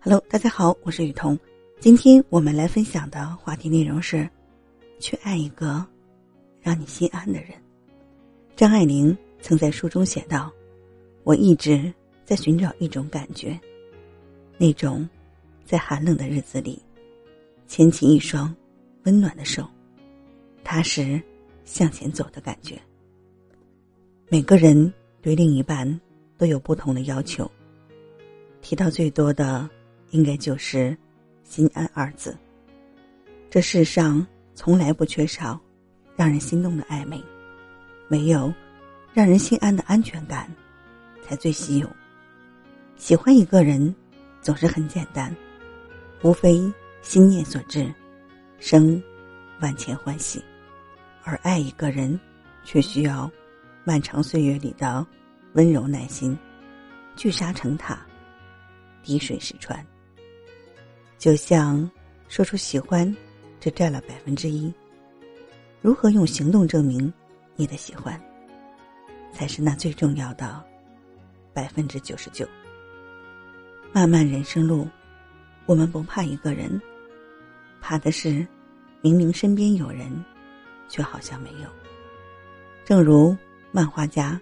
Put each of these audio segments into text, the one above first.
Hello，大家好，我是雨桐。今天我们来分享的话题内容是：去爱一个让你心安的人。张爱玲曾在书中写道：“我一直在寻找一种感觉，那种在寒冷的日子里牵起一双温暖的手，踏实向前走的感觉。”每个人对另一半都有不同的要求，提到最多的。应该就是“心安”二字。这世上从来不缺少让人心动的暧昧，唯有让人心安的安全感，才最稀有。喜欢一个人总是很简单，无非心念所致，生万千欢喜；而爱一个人，却需要漫长岁月里的温柔耐心，聚沙成塔，滴水石穿。就像说出喜欢，只占了百分之一。如何用行动证明你的喜欢，才是那最重要的百分之九十九。漫漫人生路，我们不怕一个人，怕的是明明身边有人，却好像没有。正如漫画家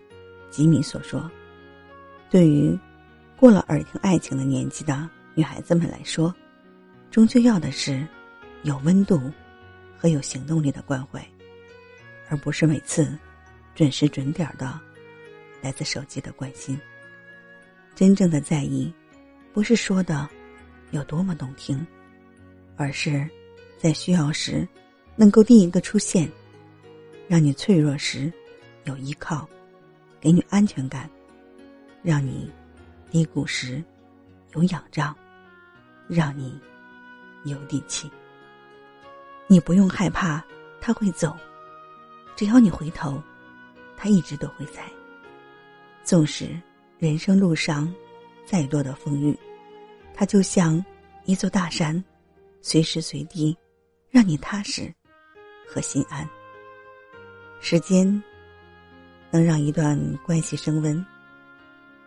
吉米所说：“对于过了耳听爱情的年纪的女孩子们来说。”终究要的是有温度和有行动力的关怀，而不是每次准时准点的来自手机的关心。真正的在意，不是说的有多么动听，而是在需要时能够第一个出现，让你脆弱时有依靠，给你安全感，让你低谷时有仰仗，让你。有底气，你不用害怕他会走，只要你回头，他一直都会在。纵使人生路上再多的风雨，他就像一座大山，随时随地让你踏实和心安。时间能让一段关系升温，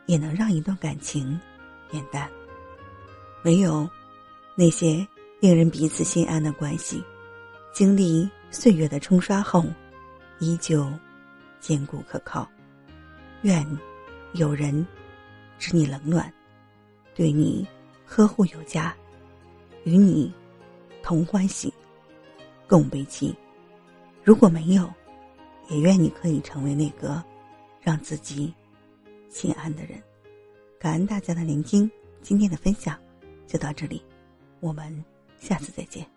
也能让一段感情变淡。唯有那些。令人彼此心安的关系，经历岁月的冲刷后，依旧坚固可靠。愿有人知你冷暖，对你呵护有加，与你同欢喜，共悲戚。如果没有，也愿你可以成为那个让自己心安的人。感恩大家的聆听，今天的分享就到这里，我们。下次再见。